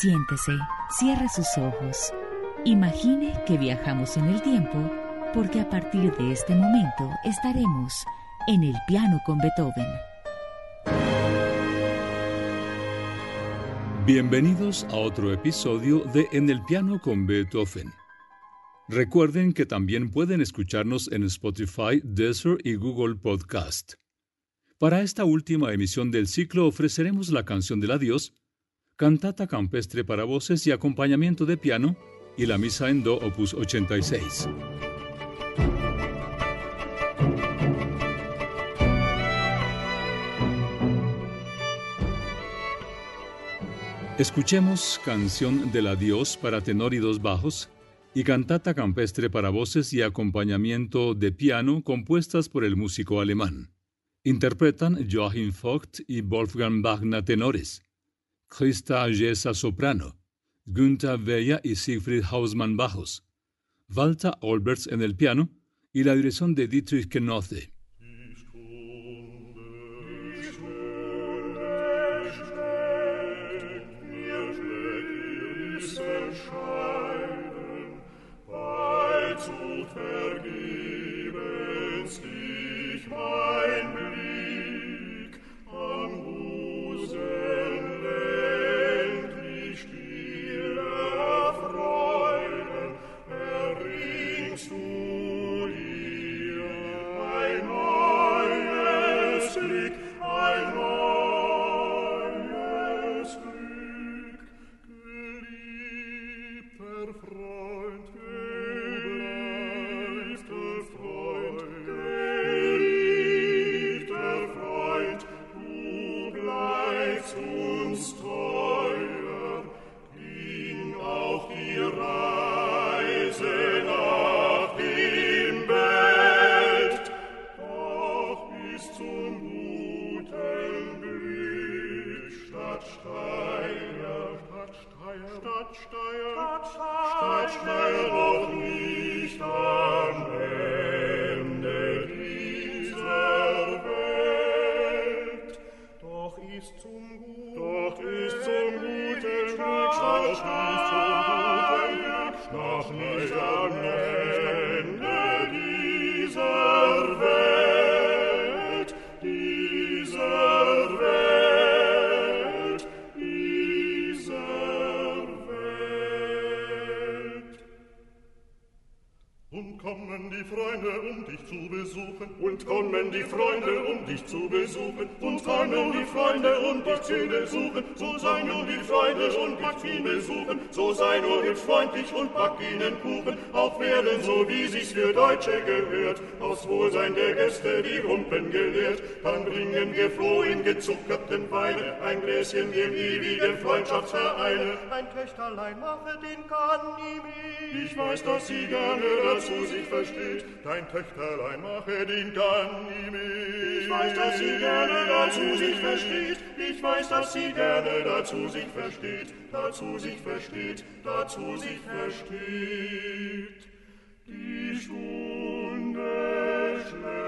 Siéntese, cierre sus ojos. Imagine que viajamos en el tiempo porque a partir de este momento estaremos en el piano con Beethoven. Bienvenidos a otro episodio de En el piano con Beethoven. Recuerden que también pueden escucharnos en Spotify, Desert y Google Podcast. Para esta última emisión del ciclo ofreceremos la canción del adiós cantata campestre para voces y acompañamiento de piano, y la misa en do opus 86. Escuchemos Canción del Adiós para tenor y dos bajos y Cantata campestre para voces y acompañamiento de piano compuestas por el músico alemán. Interpretan Joachim Vogt y Wolfgang Wagner tenores. Christa Jesa soprano, Günther Weyer y Siegfried Hausmann bajos, Walter Olberts en el piano y la dirección de Dietrich Kenoce. Und kommen die Freunde, um dich zu besuchen. Und kommen die Freunde, um dich zu besuchen. So sei nur die Freunde und dich zu besuchen. So sei nur hübsch freundlich und back ihnen Kuchen. Auch werden, so wie sich's für Deutsche gehört, aus Wohlsein der Gäste die Rumpen gelehrt. Dann bringen wir froh in gezuckerten Weine ein Gläschen dem ewigen Freundschaftsvereine. Ein Töchterlein mache den Ganimi. Ich weiß, dass sie gerne dazu sich versteht. Dein Töchterlein mache den ihn Ich weiß, dass sie gerne dazu sich versteht. Ich weiß, dass sie gerne dazu sich versteht. Dazu sich versteht. Dazu sich versteht. Die Stunde schlägt.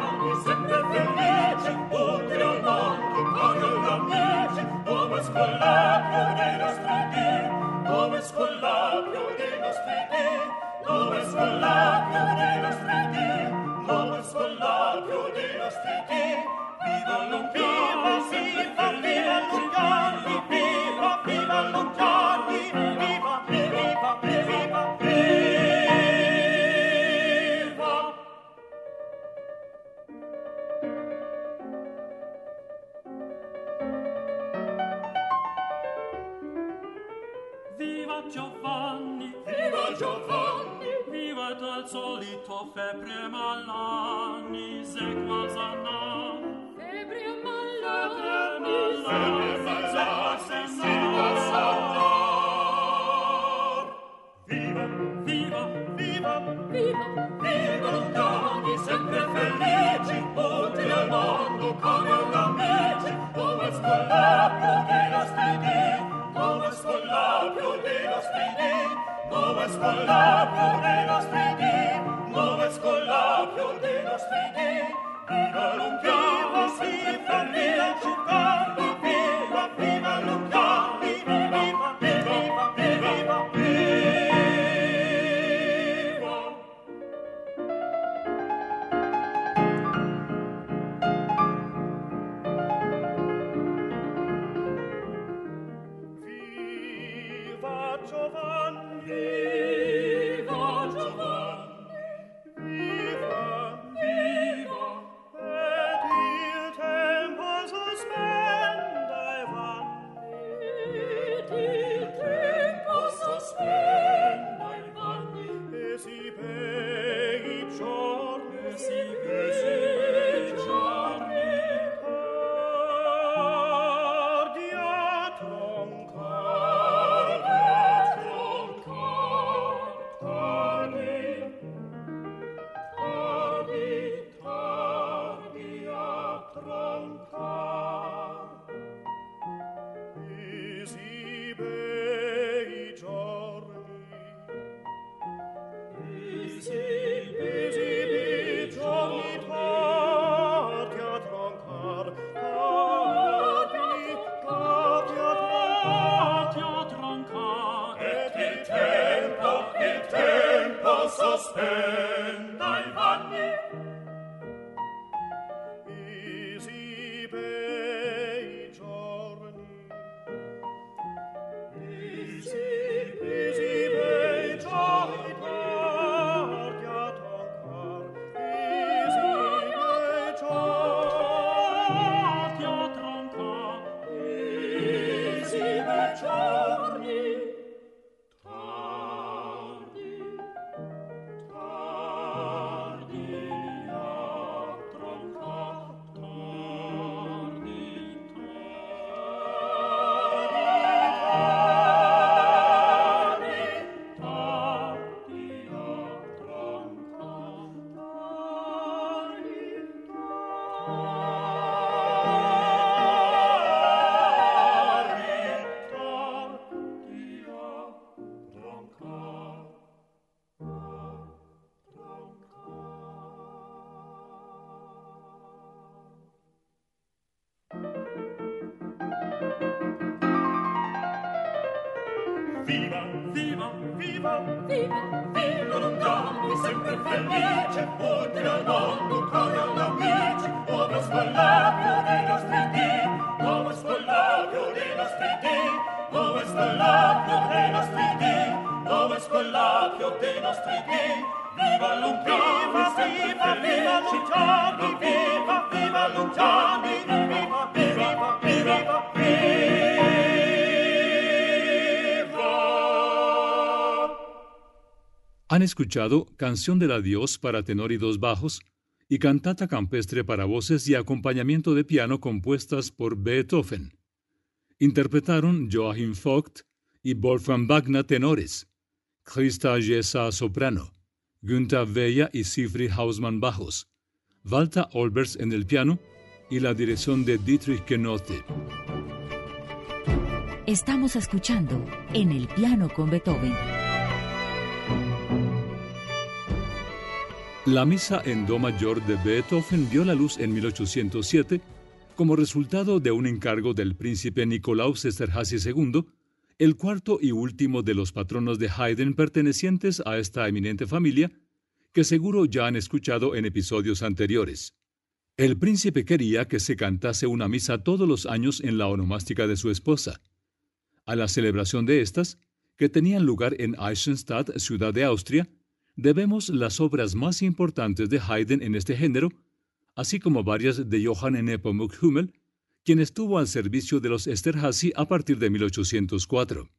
Viva Lugano, viva Lugano, viva Lugano, solito febbre malani sequas anna febbre malani sequas anna viva viva viva. Viva viva lontani sempre felici oltre mondo come un amici. Come scollapio dei nostri dì come scollapio di nostri dì noves collabios de nostri di, noves collabios de nostri di, in alunchiamo si fermi. escuchado Canción del Adiós para tenor y dos bajos y Cantata Campestre para voces y acompañamiento de piano compuestas por Beethoven. Interpretaron Joachim Vogt y Wolfgang Wagner tenores, Christa Jessa soprano, Günther Vella y Siegfried Hausmann bajos, Walter Olbers en el piano y la dirección de Dietrich Kenote. Estamos escuchando En el piano con Beethoven. La misa en Do mayor de Beethoven vio la luz en 1807 como resultado de un encargo del príncipe Nicolaus Esterházy II, el cuarto y último de los patronos de Haydn pertenecientes a esta eminente familia, que seguro ya han escuchado en episodios anteriores. El príncipe quería que se cantase una misa todos los años en la onomástica de su esposa. A la celebración de estas, que tenían lugar en Eisenstadt, ciudad de Austria, debemos las obras más importantes de Haydn en este género, así como varias de Johann Nepomuk Hummel, quien estuvo al servicio de los Esterházy a partir de 1804.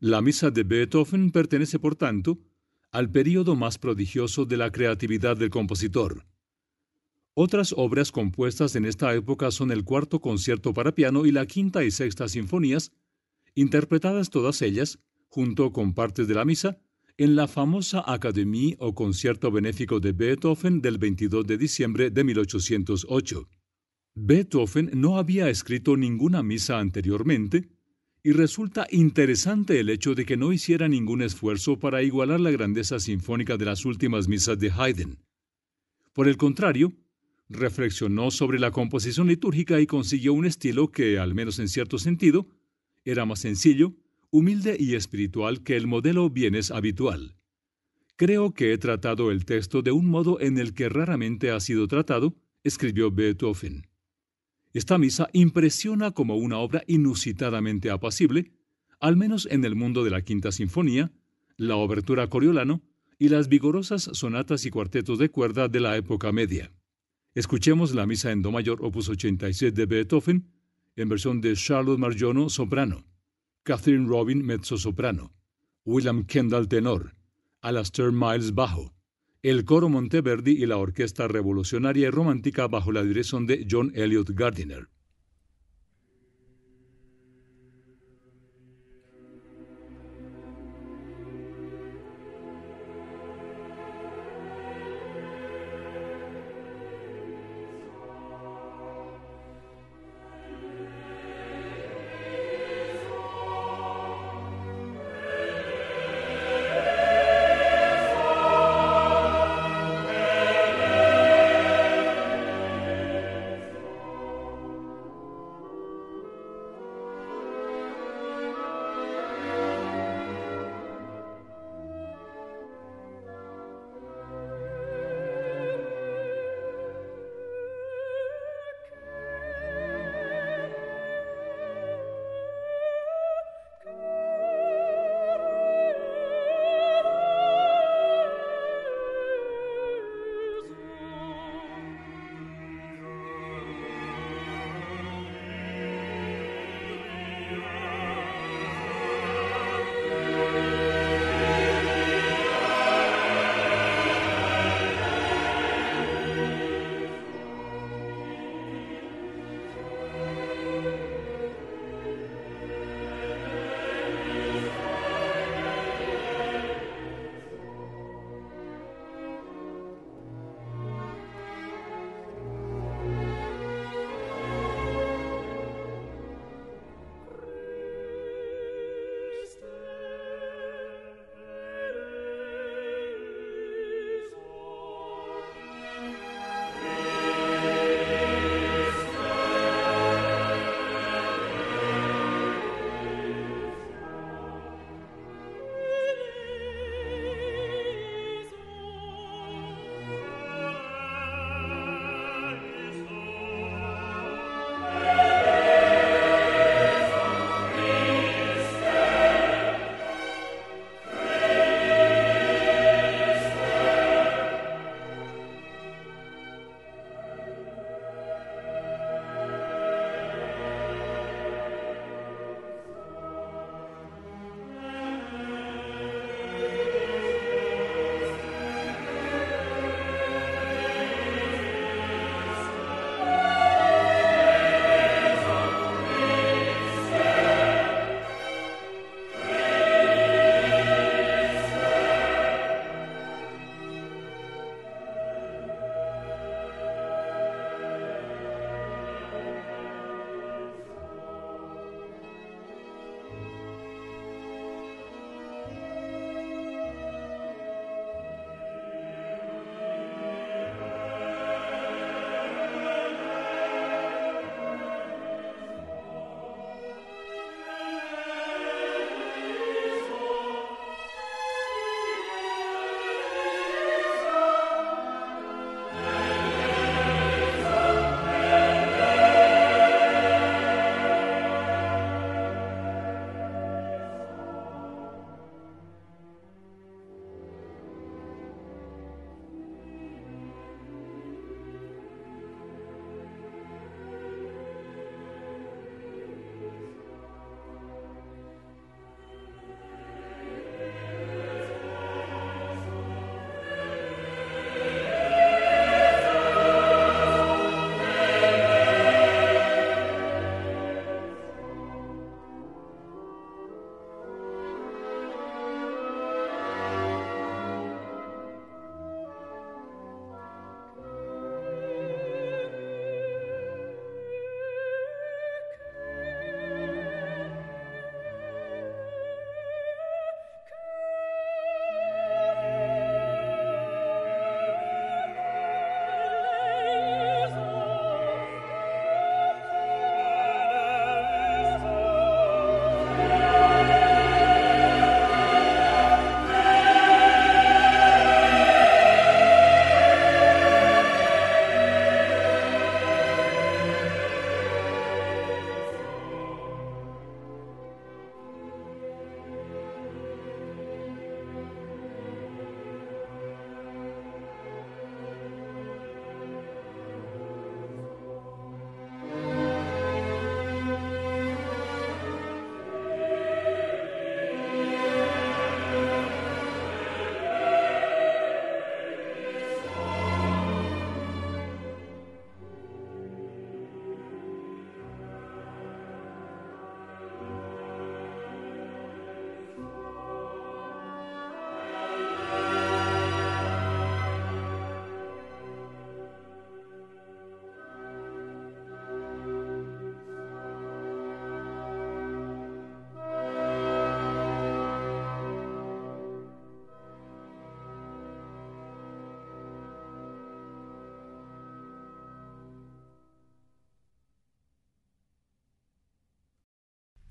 La misa de Beethoven pertenece, por tanto, al período más prodigioso de la creatividad del compositor. Otras obras compuestas en esta época son el cuarto concierto para piano y la quinta y sexta sinfonías, interpretadas todas ellas, junto con partes de la misa, en la famosa Académie o concierto benéfico de Beethoven del 22 de diciembre de 1808. Beethoven no había escrito ninguna misa anteriormente, y resulta interesante el hecho de que no hiciera ningún esfuerzo para igualar la grandeza sinfónica de las últimas misas de Haydn. Por el contrario, reflexionó sobre la composición litúrgica y consiguió un estilo que, al menos en cierto sentido, era más sencillo, humilde y espiritual que el modelo bienes habitual. Creo que he tratado el texto de un modo en el que raramente ha sido tratado, escribió Beethoven. Esta misa impresiona como una obra inusitadamente apacible, al menos en el mundo de la Quinta Sinfonía, la obertura Coriolano y las vigorosas sonatas y cuartetos de cuerda de la época media. Escuchemos la misa en Do mayor opus 87 de Beethoven, en versión de Charlotte Marjono, soprano, Catherine Robin, mezzo-soprano, William Kendall, tenor, Alastair Miles, bajo, el coro Monteverdi y la orquesta revolucionaria y romántica bajo la dirección de John Elliott Gardiner.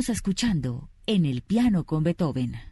Estamos escuchando en el piano con Beethoven.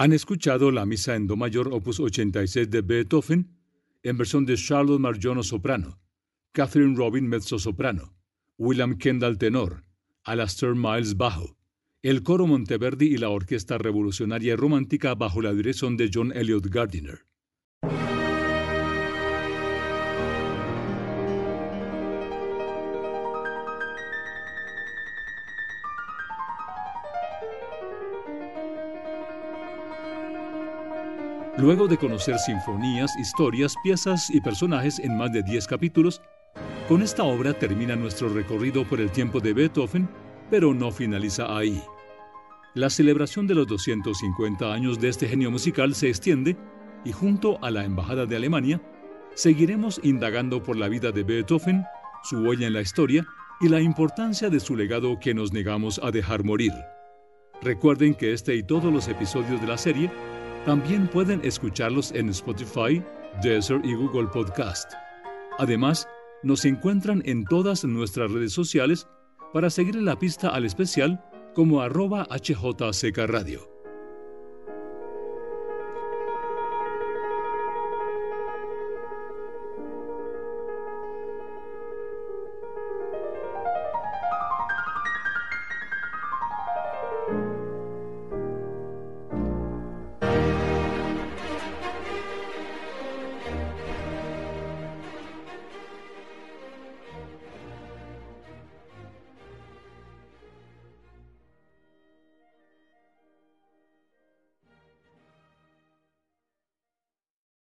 Han escuchado la misa en Do mayor opus 86 de Beethoven en versión de Charlotte Marjono soprano, Catherine Robin mezzo soprano, William Kendall tenor, Alastair Miles bajo, el coro Monteverdi y la Orquesta Revolucionaria Romántica bajo la dirección de John Elliott Gardiner. Luego de conocer sinfonías, historias, piezas y personajes en más de 10 capítulos, con esta obra termina nuestro recorrido por el tiempo de Beethoven, pero no finaliza ahí. La celebración de los 250 años de este genio musical se extiende y junto a la Embajada de Alemania seguiremos indagando por la vida de Beethoven, su huella en la historia y la importancia de su legado que nos negamos a dejar morir. Recuerden que este y todos los episodios de la serie también pueden escucharlos en Spotify, Deezer y Google Podcast. Además, nos encuentran en todas nuestras redes sociales para seguir la pista al especial como arroba Radio.